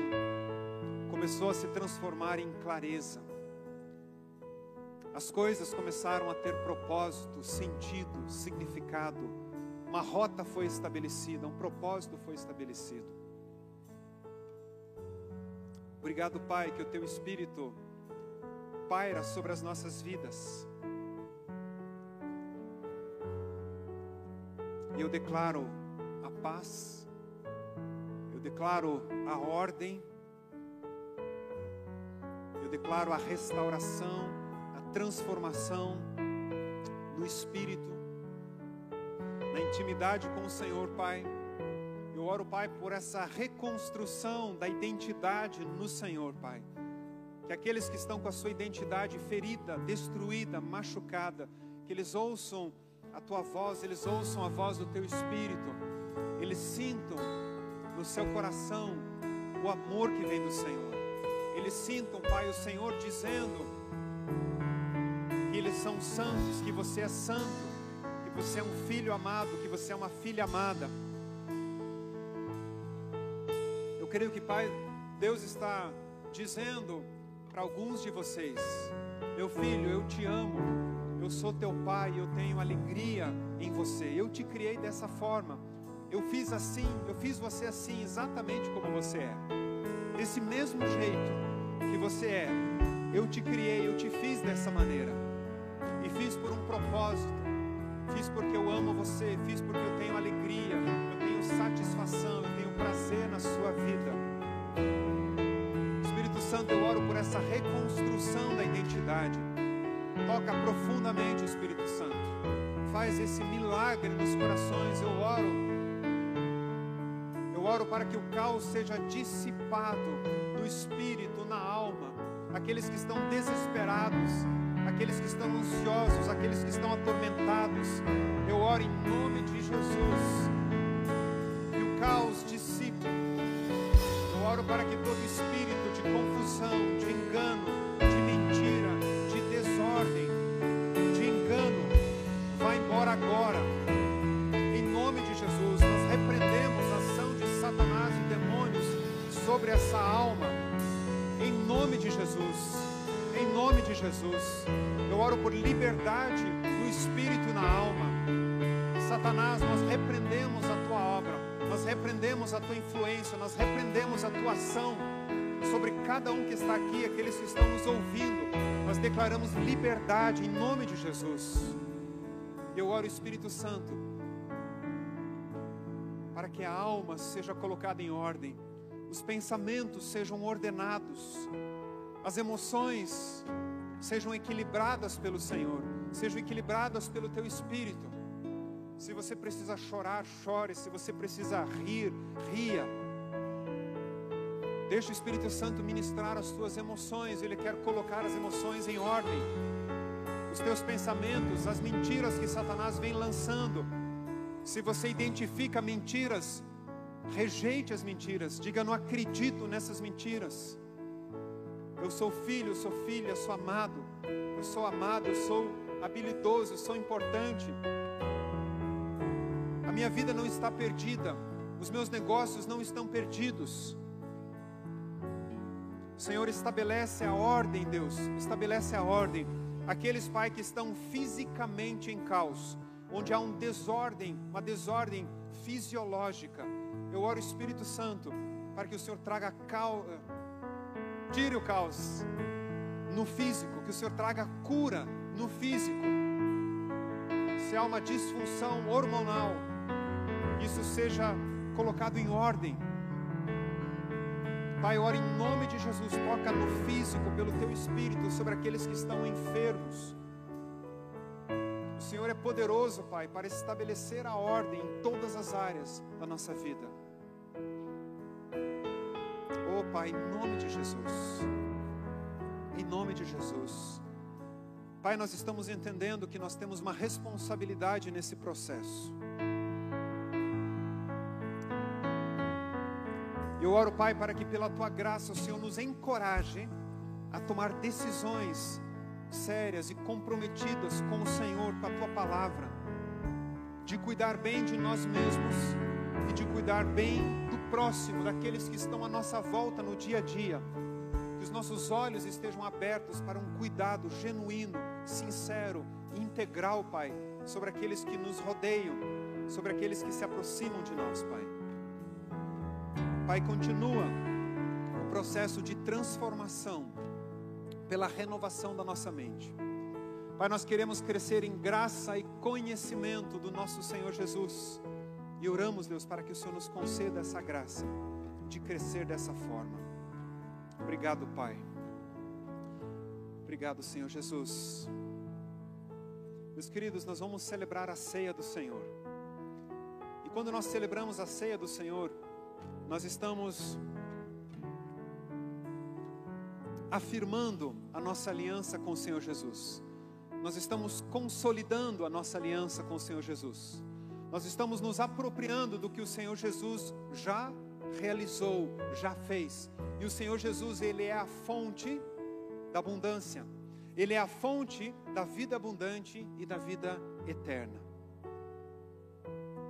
começou a se transformar em clareza. As coisas começaram a ter propósito, sentido, significado. Uma rota foi estabelecida, um propósito foi estabelecido. Obrigado, Pai, que o Teu Espírito paira sobre as nossas vidas. E eu declaro a paz, eu declaro a ordem, Eu declaro a restauração, a transformação no espírito, na intimidade com o Senhor, Pai. Eu oro, Pai, por essa reconstrução da identidade no Senhor, Pai. Que aqueles que estão com a sua identidade ferida, destruída, machucada, que eles ouçam a tua voz, eles ouçam a voz do teu espírito, eles sintam no seu coração o amor que vem do Senhor. Eles sintam, Pai, o Senhor dizendo que eles são santos, que você é santo, que você é um filho amado, que você é uma filha amada. Eu creio que, Pai, Deus está dizendo para alguns de vocês: Meu filho, eu te amo, eu sou teu pai, eu tenho alegria em você, eu te criei dessa forma, eu fiz assim, eu fiz você assim, exatamente como você é, desse mesmo jeito que você é. Eu te criei, eu te fiz dessa maneira. E fiz por um propósito. Fiz porque eu amo você, fiz porque eu tenho alegria, eu tenho satisfação, eu tenho prazer na sua vida. Espírito Santo, eu oro por essa reconstrução da identidade. Toca profundamente, Espírito Santo. Faz esse milagre nos corações. Eu oro eu oro para que o caos seja dissipado no espírito, na alma. Aqueles que estão desesperados, aqueles que estão ansiosos, aqueles que estão atormentados. Eu oro em nome de Jesus. Que o caos dissipe. Eu oro para que todo espírito de confusão, de engano, Jesus. Em nome de Jesus. Eu oro por liberdade no espírito e na alma. Satanás, nós repreendemos a tua obra. Nós repreendemos a tua influência, nós repreendemos a tua ação sobre cada um que está aqui, aqueles que estão nos ouvindo. Nós declaramos liberdade em nome de Jesus. Eu oro, Espírito Santo, para que a alma seja colocada em ordem, os pensamentos sejam ordenados, as emoções sejam equilibradas pelo Senhor, sejam equilibradas pelo teu espírito. Se você precisa chorar, chore, se você precisa rir, ria. Deixa o Espírito Santo ministrar as tuas emoções, ele quer colocar as emoções em ordem. Os teus pensamentos, as mentiras que Satanás vem lançando, se você identifica mentiras, rejeite as mentiras, diga: Não acredito nessas mentiras. Eu sou filho, eu sou filha, eu sou amado, eu sou amado, eu sou habilidoso, eu sou importante. A minha vida não está perdida, os meus negócios não estão perdidos. O Senhor estabelece a ordem, Deus, estabelece a ordem. Aqueles, Pai, que estão fisicamente em caos, onde há um desordem, uma desordem fisiológica. Eu oro, Espírito Santo, para que o Senhor traga cal... tire o caos no físico, que o Senhor traga cura no físico. Se há uma disfunção hormonal, isso seja colocado em ordem. Pai, ora em nome de Jesus, toca no físico pelo teu espírito sobre aqueles que estão enfermos. O Senhor é poderoso, Pai, para estabelecer a ordem em todas as áreas da nossa vida. Pai, em nome de Jesus. Em nome de Jesus. Pai, nós estamos entendendo que nós temos uma responsabilidade nesse processo. Eu oro, Pai, para que pela tua graça o Senhor nos encoraje a tomar decisões sérias e comprometidas com o Senhor, com a tua palavra, de cuidar bem de nós mesmos e de cuidar bem do próximo, daqueles que estão à nossa volta no dia a dia. Que os nossos olhos estejam abertos para um cuidado genuíno, sincero integral, Pai, sobre aqueles que nos rodeiam, sobre aqueles que se aproximam de nós, Pai. Pai, continua o processo de transformação pela renovação da nossa mente. Pai, nós queremos crescer em graça e conhecimento do nosso Senhor Jesus. E oramos, Deus, para que o Senhor nos conceda essa graça de crescer dessa forma. Obrigado, Pai. Obrigado, Senhor Jesus. Meus queridos, nós vamos celebrar a ceia do Senhor. E quando nós celebramos a ceia do Senhor, nós estamos afirmando a nossa aliança com o Senhor Jesus. Nós estamos consolidando a nossa aliança com o Senhor Jesus. Nós estamos nos apropriando do que o Senhor Jesus já realizou, já fez. E o Senhor Jesus, ele é a fonte da abundância. Ele é a fonte da vida abundante e da vida eterna.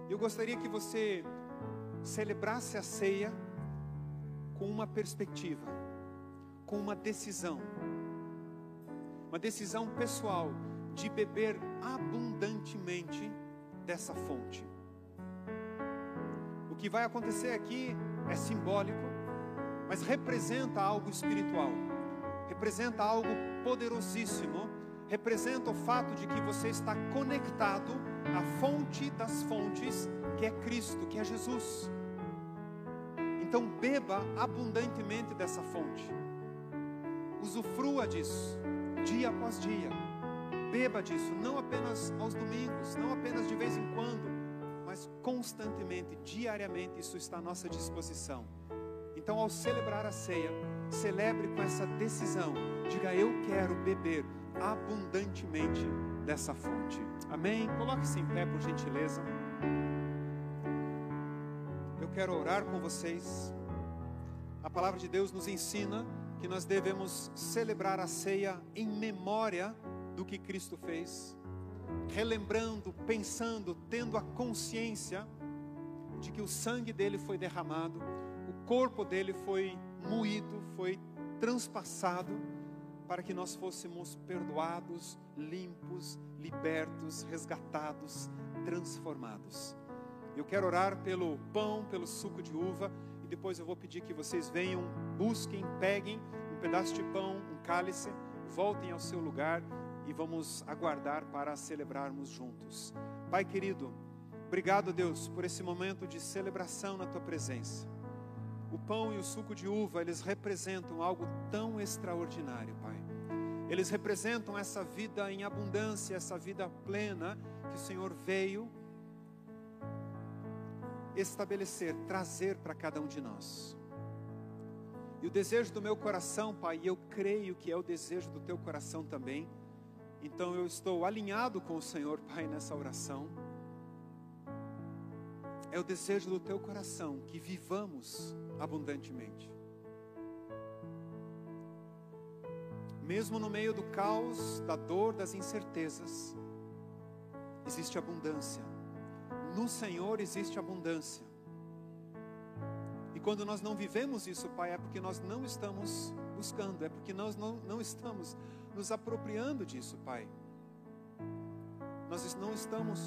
Eu gostaria que você celebrasse a ceia com uma perspectiva, com uma decisão. Uma decisão pessoal de beber abundantemente dessa fonte. O que vai acontecer aqui é simbólico, mas representa algo espiritual representa algo poderosíssimo, representa o fato de que você está conectado à fonte das fontes, que é Cristo, que é Jesus. Então beba abundantemente dessa fonte. Usufrua disso, dia após dia. Beba disso, não apenas aos domingos, não apenas de vez em quando, mas constantemente, diariamente, isso está à nossa disposição. Então, ao celebrar a ceia, celebre com essa decisão. Diga: Eu quero beber abundantemente dessa fonte. Amém? Coloque-se em pé, por gentileza. Eu quero orar com vocês. A palavra de Deus nos ensina que nós devemos celebrar a ceia em memória do que Cristo fez, relembrando, pensando, tendo a consciência de que o sangue dele foi derramado, o corpo dele foi moído, foi transpassado para que nós fôssemos perdoados, limpos, libertos, resgatados, transformados. Eu quero orar pelo pão, pelo suco de uva e depois eu vou pedir que vocês venham, busquem, peguem um pedaço de pão, um cálice, voltem ao seu lugar e vamos aguardar para celebrarmos juntos. Pai querido, obrigado Deus por esse momento de celebração na tua presença. O pão e o suco de uva, eles representam algo tão extraordinário, Pai. Eles representam essa vida em abundância, essa vida plena que o Senhor veio estabelecer, trazer para cada um de nós. E o desejo do meu coração, Pai, e eu creio que é o desejo do teu coração também. Então eu estou alinhado com o Senhor, Pai, nessa oração. É o desejo do teu coração que vivamos abundantemente. Mesmo no meio do caos, da dor, das incertezas, existe abundância. No Senhor existe abundância. E quando nós não vivemos isso, Pai, é porque nós não estamos buscando, é porque nós não, não estamos nos apropriando disso, Pai. Nós não estamos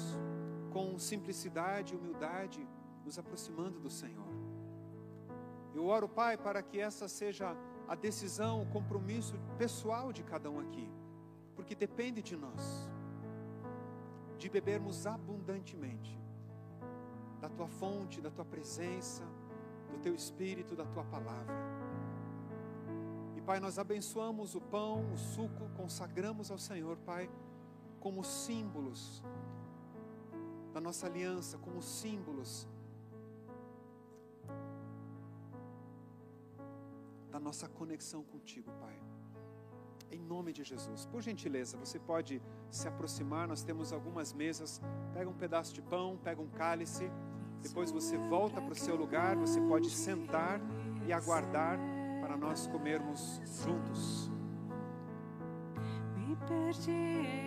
com simplicidade e humildade nos aproximando do Senhor. Eu oro, Pai, para que essa seja a decisão, o compromisso pessoal de cada um aqui, porque depende de nós, de bebermos abundantemente da tua fonte, da tua presença, do teu espírito, da tua palavra. Pai, nós abençoamos o pão, o suco, consagramos ao Senhor, Pai, como símbolos da nossa aliança, como símbolos da nossa conexão contigo, Pai. Em nome de Jesus. Por gentileza, você pode se aproximar, nós temos algumas mesas. Pega um pedaço de pão, pega um cálice. Depois você volta para o seu lugar, você pode sentar e aguardar para nós comermos juntos. Me perdi,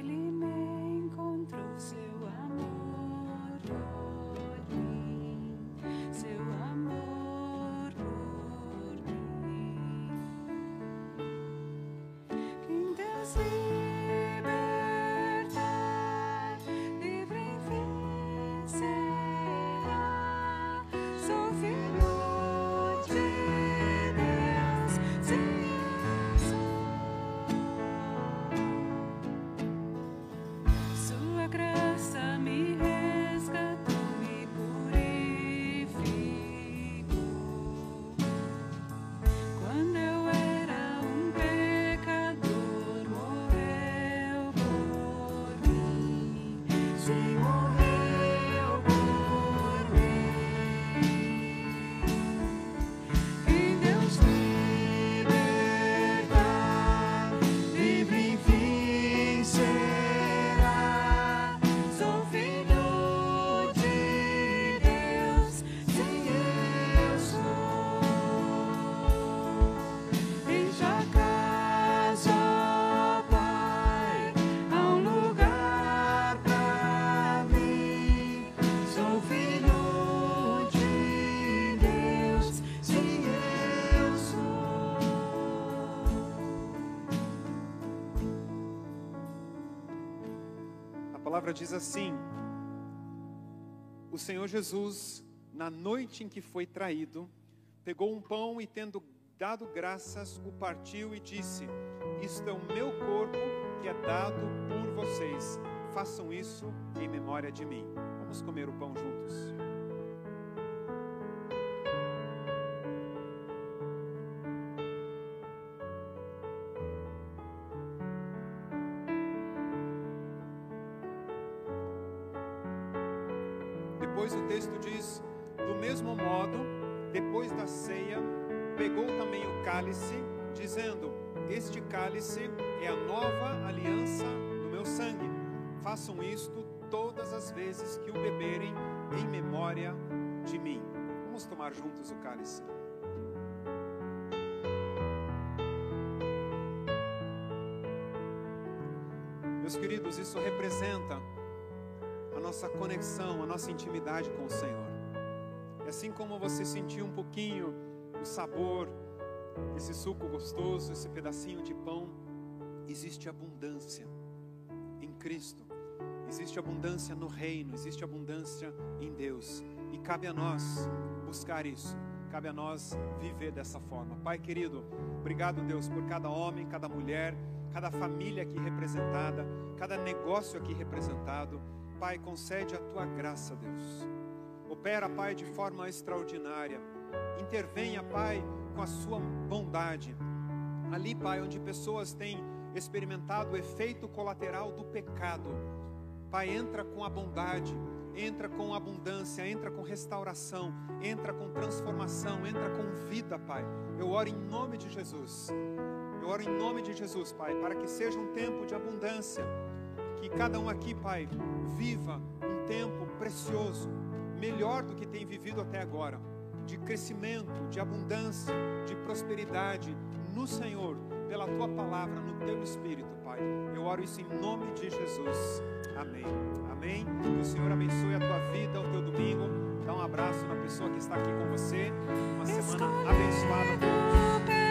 palavra diz assim: O Senhor Jesus, na noite em que foi traído, pegou um pão e, tendo dado graças, o partiu e disse: Isto é o meu corpo que é dado por vocês. Façam isso em memória de mim. Vamos comer o pão juntos. Depois o texto diz: do mesmo modo, depois da ceia, pegou também o cálice, dizendo: Este cálice é a nova aliança do meu sangue. Façam isto todas as vezes que o beberem em memória de mim. Vamos tomar juntos o cálice. Meus queridos, isso representa nossa conexão, a nossa intimidade com o Senhor. E assim como você sentiu um pouquinho o sabor desse suco gostoso, esse pedacinho de pão, existe abundância em Cristo. Existe abundância no reino, existe abundância em Deus. E cabe a nós buscar isso. Cabe a nós viver dessa forma. Pai querido, obrigado, Deus, por cada homem, cada mulher, cada família aqui representada, cada negócio aqui representado. Pai, concede a tua graça, Deus. Opera, Pai, de forma extraordinária. Intervenha, Pai, com a sua bondade. Ali, Pai, onde pessoas têm experimentado o efeito colateral do pecado. Pai, entra com a bondade, entra com abundância, entra com restauração, entra com transformação, entra com vida, Pai. Eu oro em nome de Jesus. Eu oro em nome de Jesus, Pai, para que seja um tempo de abundância. Que cada um aqui, Pai, viva um tempo precioso, melhor do que tem vivido até agora, de crescimento, de abundância, de prosperidade no Senhor, pela tua palavra, no teu espírito, Pai. Eu oro isso em nome de Jesus. Amém. Amém. Que o Senhor abençoe a tua vida, o teu domingo. Dá um abraço na pessoa que está aqui com você. Uma semana abençoada.